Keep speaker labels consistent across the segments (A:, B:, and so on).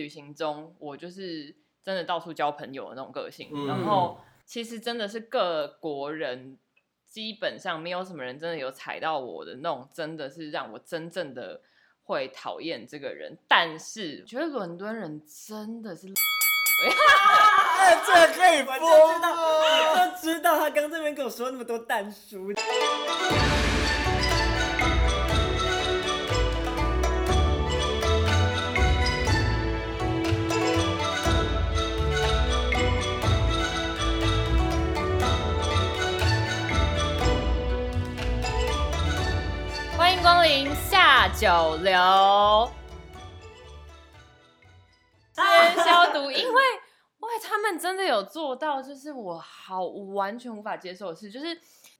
A: 旅行中，我就是真的到处交朋友的那种个性，
B: 嗯
A: 然后其实真的是各国人。基本上没有什么人真的有踩到我的那种，真的是让我真正的会讨厌这个人。但是觉得伦敦人真的是
B: 哎，这个可以
C: 我就
B: 播
C: 知道，我就知道他刚这边跟我说那么多蛋书。
A: 临下九流。先消毒，因为喂，他们真的有做到，就是我好完全无法接受的事，就是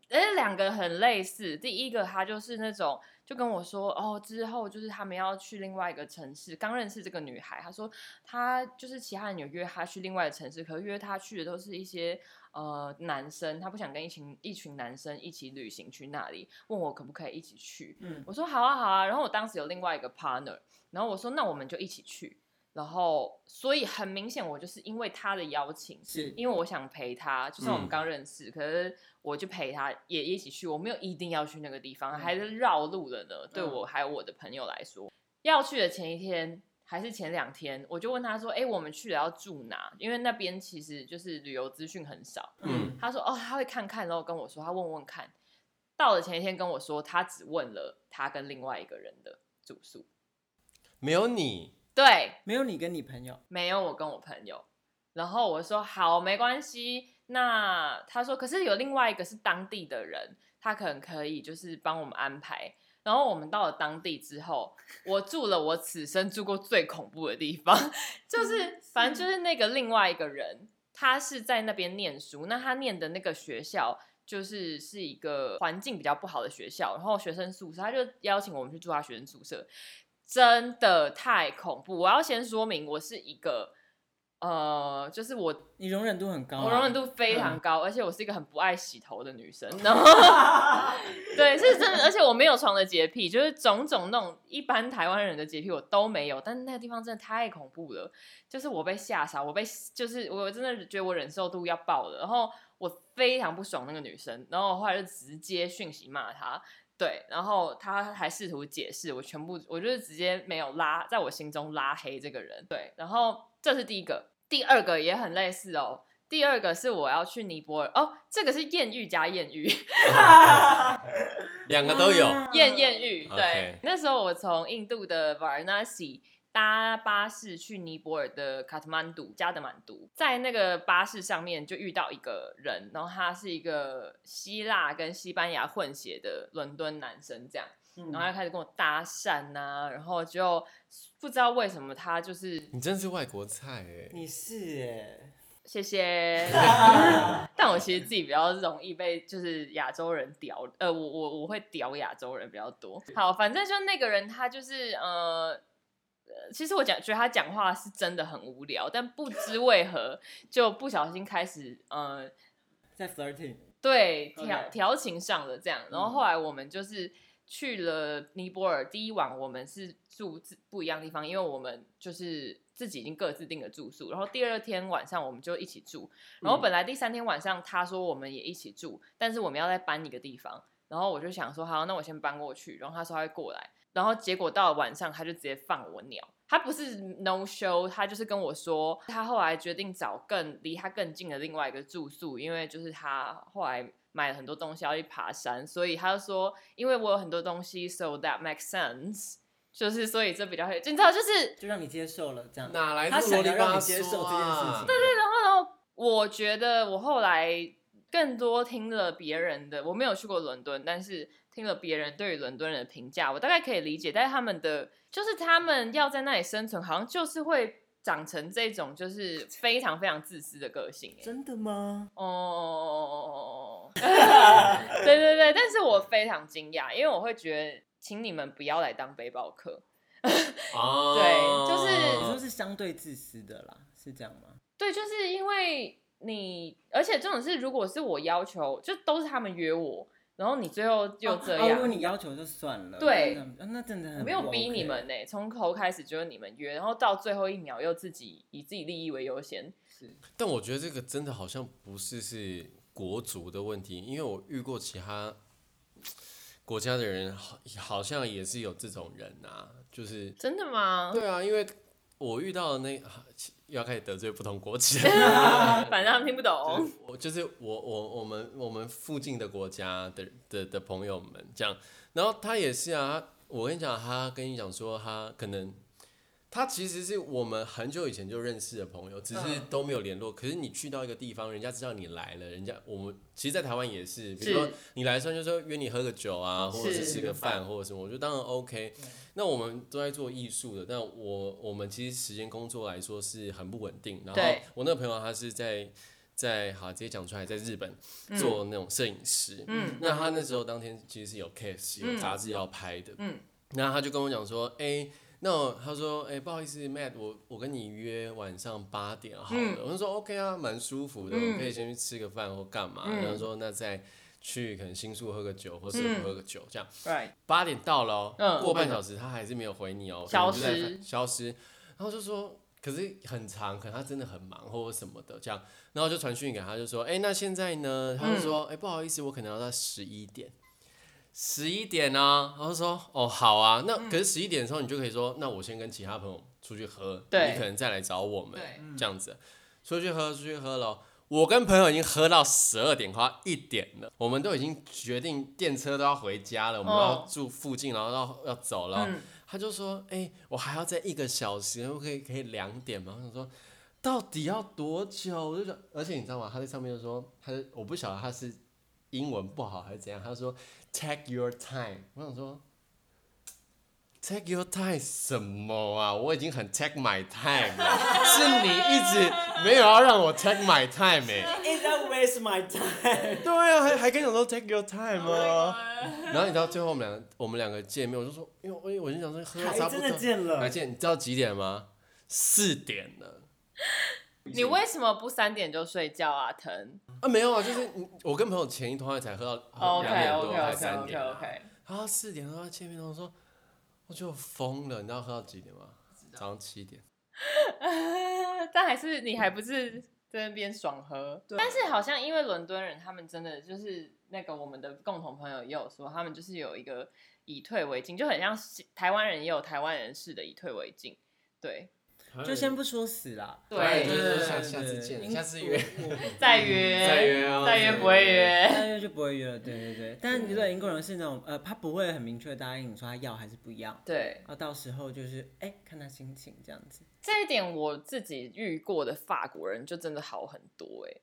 A: 而且两个很类似。第一个他就是那种就跟我说，哦，之后就是他们要去另外一个城市，刚认识这个女孩，他说他就是其他人有约他去另外的城市，可是约他去的都是一些呃男生，他不想跟一群一群男生一起旅行去那里，问我可不可以一起去。
C: 嗯，
A: 我说好啊好啊，然后我当时有另外一个 partner，然后我说那我们就一起去，然后所以很明显我就是因为他的邀请，
C: 是
A: 因为我想陪他，就算我们
B: 嗯
A: 刚认识，可是我就陪他也一起去，我没有一定要去那个地方，
C: 嗯
A: 还是绕路了呢。对
C: 嗯
A: 我还有我的朋友来说，要去的前一天。还是前两天，我就问他说：“哎、我们去了要住哪？因为那边其实就是旅游资讯很少。”
B: 嗯
A: 他说：“哦，他会看看，然后跟我说，他问问看。到了前一天跟我说，他只问了他跟另外一个人的住宿，
B: 没有你，
A: 对，
C: 没有你跟你朋友，
A: 没有我跟我朋友。然后我说好，没关系。那他说，可是有另外一个是当地的人，他可能可以就是帮我们安排。然后我们到了当地之后，我住了我此生住过最恐怖的地方，就是反正就是那个另外一个人，他是在那边念书，那他念的那个学校就是是一个环境比较不好的学校，然后学生宿舍，他就邀请我们去住他学生宿舍，真的太恐怖。我要先说明，我是一个呃，就是我
C: 你容忍度很高啊，
A: 我容忍度非常高，而且我是一个很不爱洗头的女生，然后 对，是真的，而且我没有床的洁癖，就是种种那种一般台湾人的洁癖我都没有，但是那个地方真的太恐怖了，就是我被吓傻，我被就是我真的觉得我忍受度要爆了，然后我非常不爽那个女生，然后我后来就直接讯息骂她。对，然后她还试图解释，我全部我就是直接没有拉，在我心中拉黑这个人。对，然后这是第一个，第二个也很类似哦。第二个是我要去尼泊尔哦，这个是艳遇加艳遇
B: 两个都有。
C: 啊
A: 艳艳遇。对那时候我从印度的 Varanasi 搭巴士去尼泊尔的卡特曼杜加德满都，在那个巴士上面就遇到一个人，然后他是一个希腊跟西班牙混血的伦敦男生，这样。
C: 嗯。
A: 然后他开始跟我搭讪呐、然后就不知道为什么他就是
B: 你真是外国菜哎，
C: 你是哎，
A: 谢谢，但我其实自己比较容易被就是亚洲人屌，呃，我我我会屌亚洲人比较多。好，反正就那个人他就是呃。呃其实我讲觉得他讲话是真的很无聊，但不知为何就不小心开始呃
C: 在 flirting，
A: 对调调情上的这样，然后后来我们就是去了尼泊尔。第一晚我们是住自不一样的地方，因为我们就是自己已经各自订了住宿。然后第二天晚上我们就一起住。然后本来第三天晚上他说我们也一起住，但是我们要再搬一个地方。然后我就想说好，那我先搬过去。然后他说他会过来。然后结果到了晚上他就直接放我鸟。他不是 no show，他就是跟我说，他后来决定找更离他更近的另外一个住宿，因为就是他后来买了很多东西要去爬山，所以他就说，因为我有很多东西，so that makes sense，就是所以这比较会，就你知道，就是
C: 就让你接受了这样。
B: 哪来
C: 他
B: 这么啰里吧
C: 想要让你接受
B: 嗦
C: 这件事情？对对？？
A: 然后我觉得我后来更多听了别人的，我没有去过伦敦，但是听了别人对于伦敦人的评价，我大概可以理解。但是他们的就是他们要在那里生存，好像就是会长成这种就是非常非常自私的个性、欸。
C: 真的吗？
A: 哦，对对对，但是我非常惊讶，因为我会觉得，请你们不要来当背包客。
B: 哦，
A: 对就是
C: 你说是相对自私的啦，是这样吗？
A: 对，就是因为你，而且这种是，如果是我要求，就都是他们约我，然后你最后又这
C: 哦哦如果，你要求就算了。
A: 对
C: 那真的很
A: 我没有逼你们呢、从头开始就是你们约，然后到最后一秒又自己以自己利益为优先。
C: 是
B: 但我觉得这个真的好像不是是国族的问题，因为我遇过其他 国家的人，好好像也是有这种人啊，就是
A: 真的吗？
B: 对啊，因为我遇到的那 啊要开始得罪不同国籍的
A: 反正他们听不懂。
B: 就是我就是我我我们我们附近的国家的的的朋友们这样，然后他也是啊，我跟你讲，他跟你讲说他可能他其实是我们很久以前就认识的朋友，只是
A: 嗯
B: 都没有联络。可是你去到一个地方，人家知道你来了，人家我们其实，在台湾也是，比如说你来的时候就说约你喝个酒啊，或者是
A: 是
B: 吃个饭或者什么，我觉得当然 OK。那我们都在做艺术的，但我我们其实时间工作来说是很不稳定。然后我那个朋友他是在在好直接讲出来，在日本做那种摄影师。
A: 嗯
B: 那他那时候当天其实是有 case 有
A: 嗯
B: 杂志要拍的。
A: 嗯
B: 那他就跟我讲说，哎、那我他说，哎、不好意思，Matt，我我跟你约晚上八点好了。
A: 嗯
B: 我就说 OK 啊，蛮舒服的，
A: 嗯
B: 我可以先去吃个饭或干嘛。
A: 嗯
B: 然后说那再去可能新宿喝个酒，或是
A: 嗯
B: 喝个酒这样。八点到了、过半小时他还是没有回你哦，
A: 消失
B: 消失。然后就说，可是很长，可能他真的很忙或者什么的这样，然后就传讯给他，就说，哎、那现在呢？他就说，哎、不好意思，我可能要到十一点。十一点呢、然后说哦好啊，那可是十一点的时候你就可以说，那我先跟其他朋友出去喝，你可能再来找我们，这样子，出去喝出去喝了。我跟朋友已经喝到十二点快要一点了，我们都已经决定电车都要回家了，我们
A: 哦
B: 要住附近，然后要要走了。
A: 嗯
B: 他就说：“哎、我还要再一个小时，可不可以可以两点吗？”我想说，到底要多久？我就想，而且你知道吗？他在上面就说，他我不晓得他是英文不好还是怎样，他说 “take your time”。我想说，“take your time” 什么啊？我已经很 take my time 了，是你一直没有要让我 take my time 哎、
C: Is that waste my time？
B: 对啊，还还跟你讲说 take your time 啊。然后你知道最后我们两个我们两个见面，我就说，因为我我就想说喝到差不多
C: 还真的，见了
B: 来，见，你知道几点吗？四点了。
A: 你为什么不三点就睡觉啊？疼
B: 啊，没有啊，就是我跟朋友前一通才喝到
A: ，OK
B: 两点
A: OK OK
B: 三
A: OK。OK，
B: 然后四点多要见面，我说我就疯了，你知道喝到几点吗？早上七点。
A: 但还是你还不是在那边爽喝。但是好像因为伦敦人，他们真的就是那个我们的共同朋友也有说，他们就是有一个以退为进，就很像台湾人也有台湾人式的以退为进。对，
C: 就先不说死啦。
A: 对
B: 就是下下次
C: 对
B: 见，
C: 因
B: 下次约。
A: 再约，
B: 再约哦
A: 再约不会约。
C: 再约就不会约了，对对对。但如果英国人是那种，呃，他不会很明确答应你说他要还是不要，
A: 对，
C: 然后到时候就是，哎、看他心情这样子。
A: 这一点我自己遇过的法国人就真的好很多哎、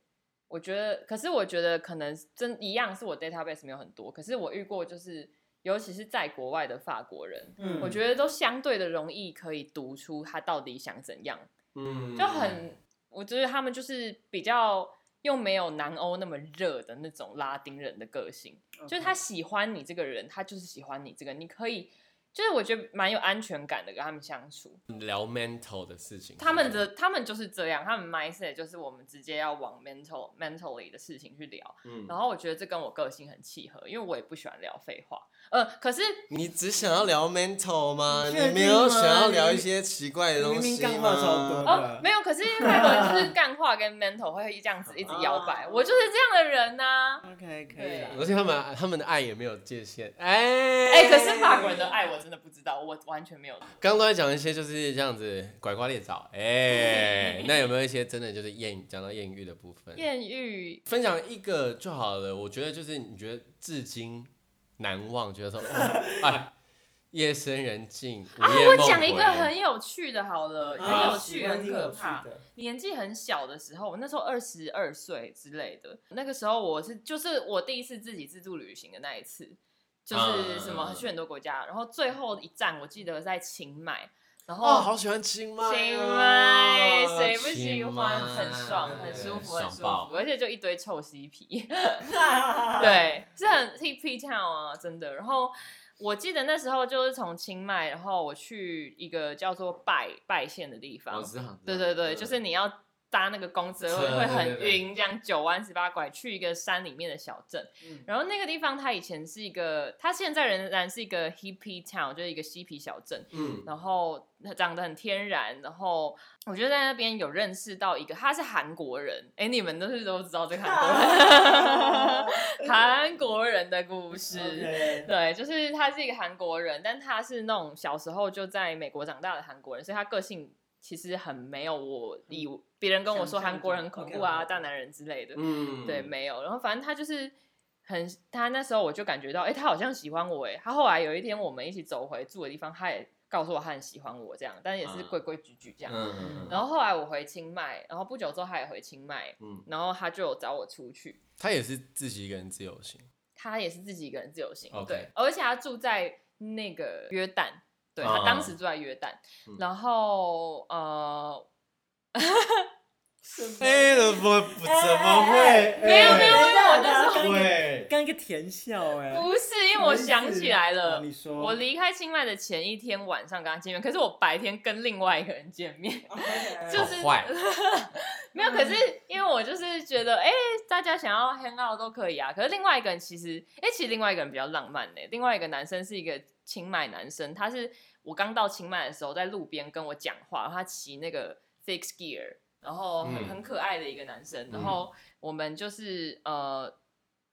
A: 我觉得，可是我觉得可能真一样是我 database 没有很多，可是我遇过就是，尤其是在国外的法国人，
C: 嗯。
A: 我觉得都相对的容易可以读出他到底想怎样，
B: 嗯。
A: 就很，我觉得他们就是比较又没有南欧那么热的那种拉丁人的个性，就是他喜欢你这个人，他就是喜欢你这个，你可以，就是我觉得蛮有安全感的跟他们相处。
B: 聊 mental 的事情。
A: 他们的他们就是这样，他们 mindset 就是我们直接要往 mental mentally 的事情去聊。
B: 嗯
A: 然后我觉得这跟我个性很契合，因为我也不喜欢聊废话。呃，可是
B: 你只想要聊 mental 吗？
C: 你
B: 没有想要聊一些奇怪的东西
C: 明明干话超多
B: 吗？
A: 哦，没有，可是因为外国人就是干话跟 mental 会这样子一直摇摆，
C: 哦
A: 我就是这样的人呐、
C: OK，可以啦。
B: 而且他们他们的爱也没有界限。哎
A: 哎、可是法国人的爱我真的不知道，我完全没有。
B: 刚刚都在讲一些就是这样子拐瓜裂枣。哎，那有没有一些真的就是艳讲到艳遇的部分？
A: 艳遇，
B: 分享一个就好了。我觉得就是你觉得至今难忘，觉得说，哦 哎，夜深人静，
A: 啊，我讲一个很有趣的，好了，
C: 啊
A: 很有趣，很可怕。
C: 的。
A: 年纪很小的时候，我那时候二十二岁之类的，那个时候我是就是我第一次自己自助旅行的那一次，就是什么
B: 嗯
A: 去很多国家，然后最后一站我记得在清迈，然后
B: 哦，好喜欢清迈哦，
A: 清迈谁不喜
B: 清
A: 欢？很爽，很舒服，很舒服，而且就一堆臭嬉皮，对，是很 hippie town 啊，真的。然后我记得那时候就是从清迈，然后我去一个叫做拜拜县的地方
B: 我，知道，
A: 对对对，
B: 嗯
A: 就是你要搭那个公车
B: 会
A: 会很晕，这样九弯十八拐去一个山里面的小镇。
C: 嗯
A: 然后那个地方它以前是一个，它现在仍然是一个 hippie town，就是一个嬉皮小镇。
B: 嗯，
A: 然后长得很天然，然后我觉得在那边有认识到一个，他是韩国人，哎，你们都是都知道这个韩国人，韩国人的故事。对，就是他是一个韩国人，但他是那种小时候就在美国长大的韩国人，所以他个性其实很没有我以别人跟我说韩国人很恐怖啊、大男人之类的，
B: 嗯，
A: 对，没有。然后反正他就是很，他那时候我就感觉到，哎、他好像喜欢我，哎，他后来有一天我们一起走回住的地方，他也告诉我他很喜欢我这样，但也是
B: 啊。
A: 规规矩矩这样。
B: 嗯嗯
A: 然后后来我回清迈，然后不久之后他也回清迈，
B: 嗯，
A: 然后他就找我出去，
B: 他也是自己一个人自由行，
A: 他也是自己一个人自由行对，而且他住在那个约旦，对
B: 啊。
A: 他当时住在约旦，
B: 嗯。
A: 然后呃，
B: 哎，我不怎么会？
A: 没有没有
C: 等一下
A: 我那时候
C: 刚刚
B: 会，
C: 刚一个甜笑哎，
A: 不是，因为我想起来了
C: 啊，你说
A: 我离开清迈的前一天晚上跟他见面，可是我白天跟另外一个人见面，就是
B: 好坏，
A: 没有。可是因为我就是觉得，哎、大家想要 hang out 都可以啊。可是另外一个人其实，哎、其实另外一个人比较浪漫呢、另外一个男生是一个清迈男生，他是我刚到清迈的时候在路边跟我讲话，他骑那个 fix gear，然后很、
B: 嗯
A: 很可爱的一个男生，然
B: 嗯
A: 后我们就是呃，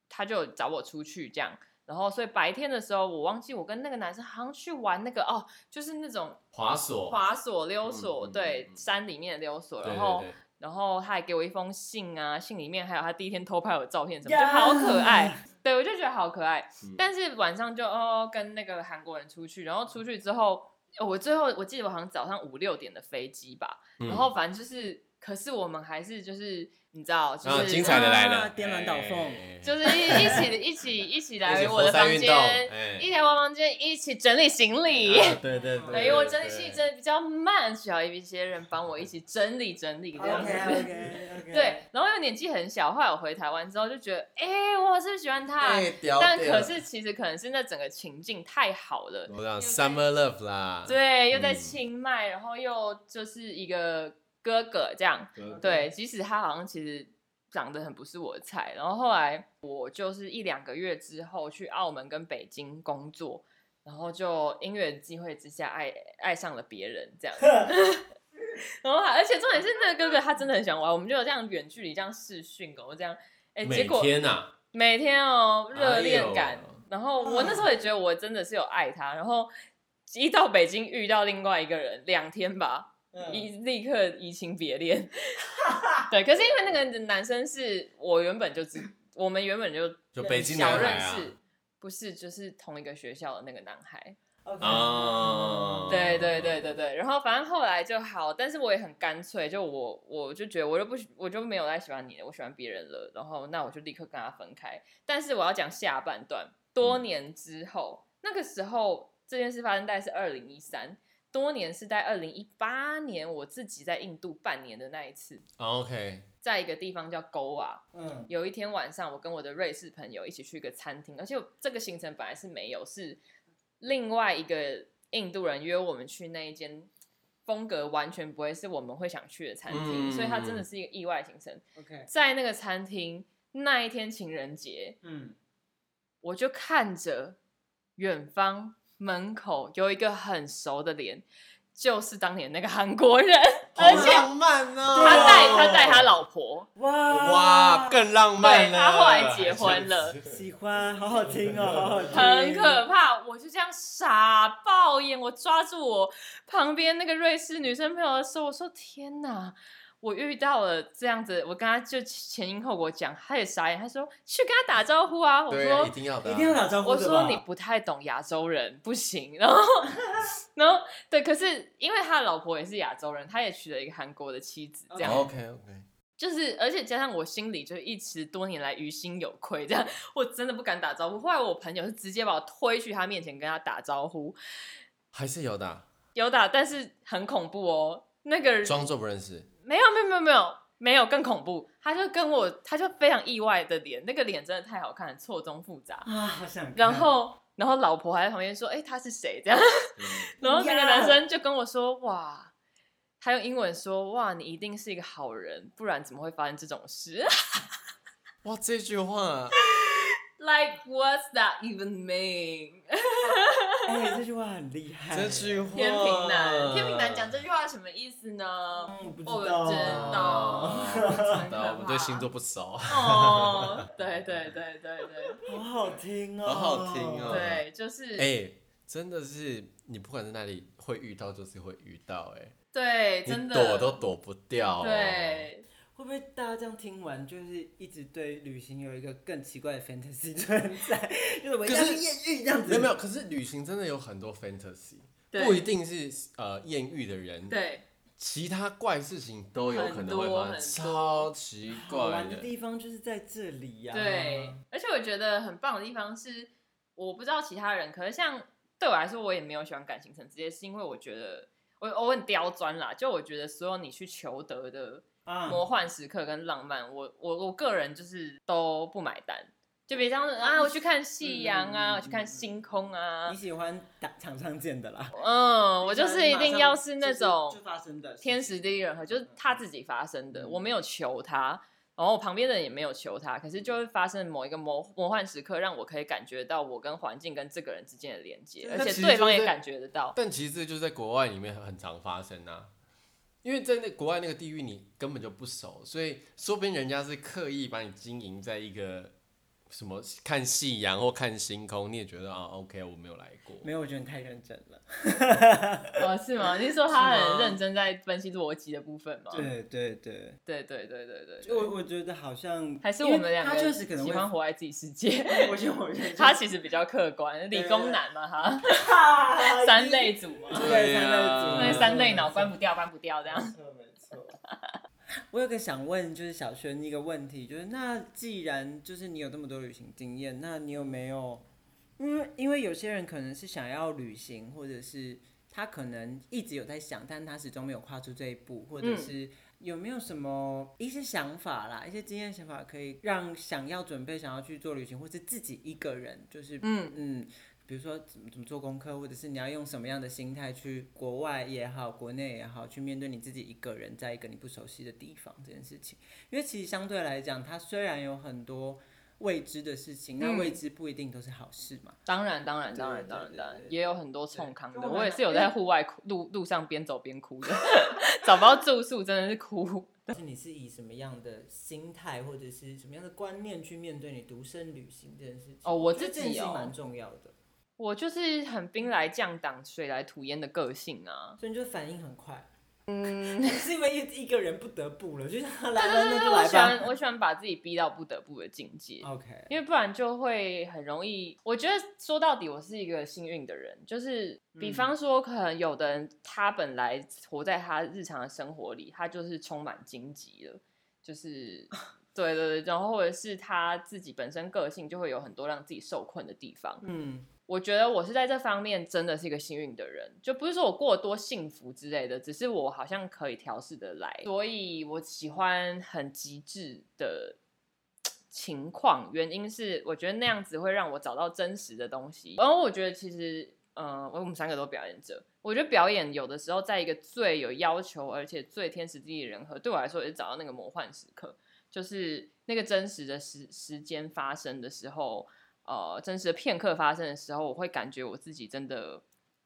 A: 他就找我出去这样。然后，所以白天的时候，我忘记我跟那个男生好像去玩那个哦，就是那种
B: 滑索，
A: 滑索、溜索，对
B: 嗯，嗯
A: 山里面的溜索。然后
B: 对对
A: 然后他还给我一封信啊，信里面还有他第一天偷拍我的照片什么，就好可爱。对，我就觉得好可爱。
B: 嗯
A: 但是晚上就哦跟那个韩国人出去，然后出去之后，呃我最后我记得我好像早上五六点的飞机吧，
B: 嗯
A: 然后反正就是，可是我们还是就是你知道，就是、
B: 啊，精彩的来了。
C: 啊，颠鸾倒凤。
B: 哎
A: 就是一一起一起一起
B: 一
A: 来我的房间，
B: 哎。
A: 一起来我房间，一起整理行李。
B: 啊对对对，
A: 对，因为 我整理
B: 对。
A: 行李真的比较慢，需要一些人帮我一起整理整理这样子。对，然后又年纪很小，后来我回台湾之后就觉得，哎、我是不是喜欢他，但可是其实可能是那整个情境太好了，
B: 我讲 summer love 啦，
A: 对，又在
B: 嗯。
A: 清迈，然后又就是一个哥哥这样，
B: 哥哥
A: 对，即使他好像其实长得很不是我的菜，然后后来我就是一两个月之后去澳门跟北京工作，然后就因缘机会之下爱爱上了别人这样，然后还而且重点是那个哥哥他真的很喜欢我，我们就有这样远距离这样视讯哦，这样，哎，结
B: 每
A: 果
B: 天呐，
A: 每天哦热恋感，
B: 哎
A: 然后我那时候也觉得我真的是有爱他，然后一到北京遇到另外一个人，两天吧，
C: 嗯
A: 一立刻移情别恋。对，可是因为那个男生是我原本就知，我们原本就
B: 就北京
A: 小
B: 男孩啊，
A: 认识，不是就是同一个学校的那个男孩。
C: OK
B: 哦
A: 对对对对对，然后反正后来就好，但是我也很干脆，就我我就觉得我就不喜我就没有再喜欢你了，我喜欢别人了，然后那我就立刻跟他分开。但是我要讲下半段，多年之后，那个时候这件事发生大概是二零一三，多年是在二零一八年，我自己在印度半年的那一次，
B: 哦 OK，
A: 在一个地方叫勾啊，
C: 嗯。
A: 有一天晚上，我跟我的瑞士朋友一起去一个餐厅，而且这个行程本来是没有，是另外一个印度人约我们去那一间风格完全不会是我们会想去的餐厅，
B: 嗯
A: 所以它真的是一个意外行程。
C: OK
A: 在那个餐厅那一天情人节，
C: 嗯。
A: 我就看着远方门口有一个很熟的脸，就是当年那个韩国人，而且
B: 浪漫哦，
A: 他带他带他老婆，
C: 哇。
B: 哇，更浪漫了，
A: 对他后来结婚了。
C: 喜欢，好好听哦，好好听，
A: 很可怕，我就这样傻爆眼。我抓住我旁边那个瑞士女生朋友的手，我说：“天哪！”我遇到了这样子，我跟他就前因后果讲，他也傻眼，他说去跟他打招呼啊。我说
B: 一定要的啊，
C: 一定要打招呼
A: 我说你不太懂亚洲人，不行。然后，然后对，可是因为他的老婆也是亚洲人，他也娶了一个韩国的妻子，这样、
B: OK OK，
A: 就是，而且加上我心里就一直多年来于心有愧，这样我真的不敢打招呼。后来我朋友是直接把我推去他面前跟他打招呼，
B: 还是有的啊，
A: 有打，但是很恐怖哦。那个人
B: 装作不认识，
A: 没有没有没有没有没有更恐怖，他就跟我，他就非常意外的脸，那个脸真的太好看了，错综复杂。
C: 啊，好想，
A: 然后然后老婆还在旁边说：“哎、他是谁？”这样，然后那个男生就跟我说：“哇，他用英文说：“哇，你一定是一个好人，不然怎么会发生这种事
B: 哇，这句话？
A: ”Like what's that even mean？
C: 哎、这句话很厉害。
B: 这句话，
A: 天平男，天平男讲这句话什么意思呢？
C: 嗯，不知
A: 我
C: 道，
A: 知道
B: 不知道，我们对星座不熟。
A: 哦，对对对对对。
C: 好好听哦，
B: 好好听哦。
A: 对，就是
B: 哎、真的是你不管在哪里会遇到，就是会遇到、哎，
A: 对，真的。
B: 躲都躲不掉、哦。，
A: 对，
C: 会不会大家这样听完，就是一直对旅行有一个更奇怪的 fantasy 存在？就是我要去艳遇这样子。
B: 没有没有，可是旅行真的有很多 fantasy，不一定是呃艳遇的人，
A: 对
B: 其他怪事情都有可能会发生，超奇怪
C: 好玩的
B: 的。
C: 地方就是在这里呀、
A: 对，而且我觉得很棒的地方是，我不知道其他人，可是像对我来说，我也没有喜欢感情层，直接，是因为我觉得我我很刁钻啦，就我觉得所有你去求得的
C: 啊，
A: 魔幻时刻跟浪漫，我我我个人就是都不买单。就比方说啊，我去看夕阳啊，我去看星空啊
C: 你，喜欢打场上见的啦。
A: 嗯，我就是一定要是那种
C: 就发生的
A: 天时地利人和，就是他自己发生的，
C: 嗯
A: 我没有求他，然后我旁边的人也没有求他，可是就会发生某一个魔魔幻时刻，让我可以感觉到我跟环境跟这个人之间的连接，而且对方也感觉得到。
B: 但其实这就是在国外里面很常发生啊，因为在那国外那个地域你根本就不熟，所以说不定人家是刻意把你经营在一个什么看夕阳或看星空，你也觉得啊 OK，我没有来过。
C: 没有，我觉得你太认真了。
A: 哦，是吗？你是说他很认真在分析逻辑的部分吗？
C: 对对对，
A: 对对对对对
C: 我
A: 对，
C: 我觉得好像
A: 还是我们两个
C: 他确实可能
A: 喜
C: 会
A: 欢活在自己世界。
C: 我觉得我觉得
A: 他其实比较客观，理工男嘛，他
C: 他
A: 三类组嘛，
C: 对三类
B: 啊
C: 组
A: 那三类脑关不掉，关不掉这样。
C: 没错没错。我有个想问，就是小轩一个问题，就是那既然就是你有这么多旅行经验，那你有没有？因为因为有些人可能是想要旅行，或者是他可能一直有在想，但他始终没有跨出这一步，或者
A: 嗯
C: 是有没有什么一些想法啦，一些经验想法，可以让想要准备想要去做旅行，或是自己一个人，就是
A: 嗯
C: 嗯，比如说怎么怎么做功课，或者是你要用什么样的心态去国外也好，国内也好，去面对你自己一个人在一个你不熟悉的地方这件事情。因为其实相对来讲，它虽然有很多未知的事情，那
A: 嗯
C: 未知不一定都是好事嘛。
A: 当然，当然，当然，当然，当然，也有很多冲康的。我也是有在户外哭路路上边走边哭的，找不到住宿真的是哭。
C: 但是你是以什么样的心态或者是什么样的观念去面对你独身旅行这件事情？
A: 哦我自己哦
C: 这件事情蛮重要的，
A: 我就是很兵来将挡，水来土掩的个性啊。
C: 所以你就反应很快。
A: 嗯，
C: 是因为一一个人不得不了，就是他来
A: 对
C: 了那就来吧。
A: 喜欢我喜欢把自己逼到不得不的境界。
C: OK，
A: 因为不然就会很容易。我觉得说到底，我是一个幸运的人，就是比
C: 嗯
A: 方说，可能有的人他本来活在他日常的生活里，他就是充满荆棘了，就是 对对对，然后或者是他自己本身个性就会有很多让自己受困的地方。
C: 嗯，
A: 我觉得我是在这方面真的是一个幸运的人，就不是说我过多幸福之类的，只是我好像可以调试的来，所以我喜欢很极致的情况。原因是我觉得那样子会让我找到真实的东西，然后我觉得其实。嗯，我们三个都表演者，我觉得表演有的时候在一个最有要求，而且最天时地利人和，对我来说也是找到那个魔幻时刻，就是那个真实的时时间发生的时候，呃，真实的片刻发生的时候，我会感觉我自己真的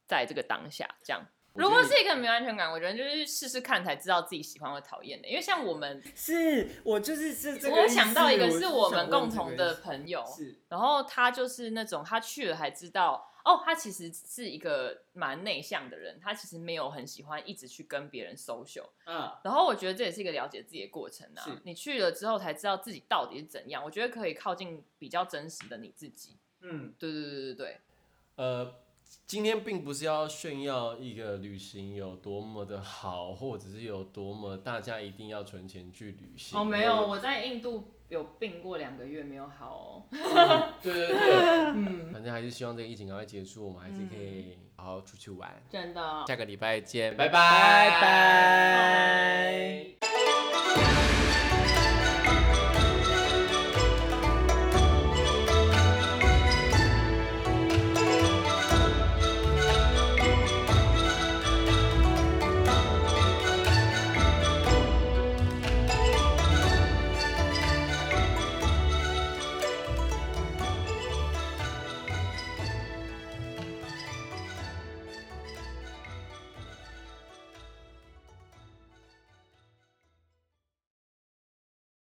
A: 在这个当下这样。如果是一个没有安全感，我觉得就是试试看才知道自己喜欢或讨厌的。因为像我们，
C: 是我就是是这个
A: 我。想到一个是
C: 是
A: 我们共同的朋友，
C: 是
A: 然后他就是那种他去了还知道，哦，他其实是一个蛮内向的人，他其实没有很喜欢一直去跟别人 social。
C: 嗯，
A: 然后我觉得这也是一个了解自己的过程啊
C: 是。
A: 你去了之后才知道自己到底是怎样，我觉得可以靠近比较真实的你自己。
C: 嗯，
A: 对对对对对，
B: 呃，今天并不是要炫耀一个旅行有多么的好，或者是有多么大家一定要存钱去旅行。
A: 哦，没有，我在印度有病过两个月没有好哦。
B: 对对对，
A: 嗯，
B: 反正还是希望这个疫情赶快结束，我们还是可以好好出去玩。
A: 真的。
B: 下个礼拜见，
C: 拜
B: 拜。拜
C: 拜。